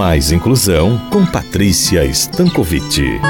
Mais Inclusão com Patrícia Stankovic.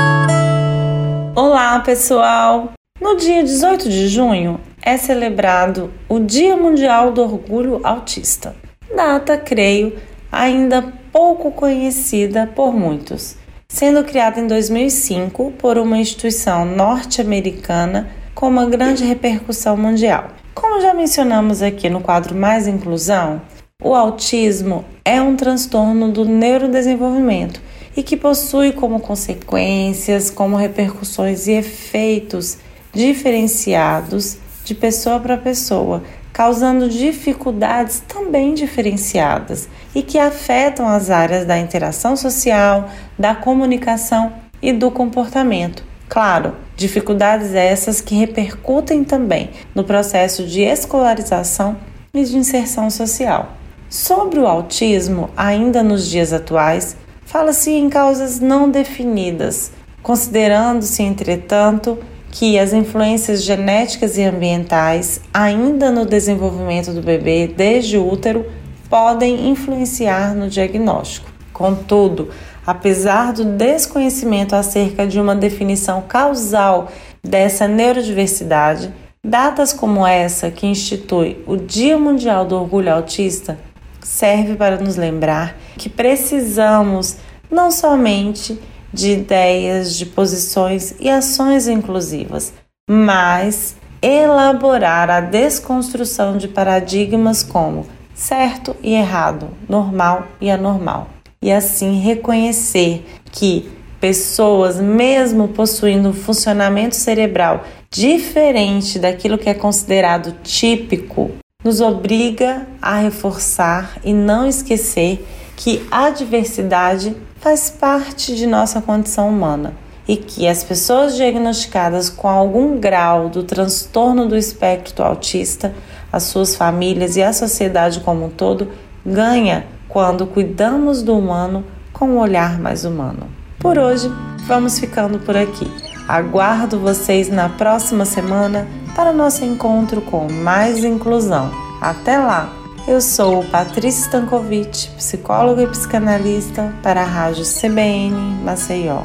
Olá, pessoal! No dia 18 de junho é celebrado o Dia Mundial do Orgulho Autista. Data, creio, ainda pouco conhecida por muitos, sendo criada em 2005 por uma instituição norte-americana com uma grande repercussão mundial. Como já mencionamos aqui no quadro Mais Inclusão, o autismo é um transtorno do neurodesenvolvimento e que possui como consequências, como repercussões e efeitos diferenciados de pessoa para pessoa, causando dificuldades também diferenciadas e que afetam as áreas da interação social, da comunicação e do comportamento. Claro, dificuldades essas que repercutem também no processo de escolarização e de inserção social. Sobre o autismo, ainda nos dias atuais, fala-se em causas não definidas, considerando-se, entretanto, que as influências genéticas e ambientais, ainda no desenvolvimento do bebê desde o útero, podem influenciar no diagnóstico. Contudo, apesar do desconhecimento acerca de uma definição causal dessa neurodiversidade, datas como essa que institui o Dia Mundial do Orgulho Autista serve para nos lembrar que precisamos não somente de ideias, de posições e ações inclusivas, mas elaborar a desconstrução de paradigmas como certo e errado, normal e anormal, e assim reconhecer que pessoas, mesmo possuindo um funcionamento cerebral diferente daquilo que é considerado típico, nos obriga a reforçar e não esquecer que a diversidade faz parte de nossa condição humana e que as pessoas diagnosticadas com algum grau do transtorno do espectro autista, as suas famílias e a sociedade como um todo ganha quando cuidamos do humano com um olhar mais humano. Por hoje, vamos ficando por aqui. Aguardo vocês na próxima semana para nosso encontro com mais inclusão. Até lá! Eu sou Patrícia Stankovic, psicóloga e psicanalista para a Rádio CBN Maceió.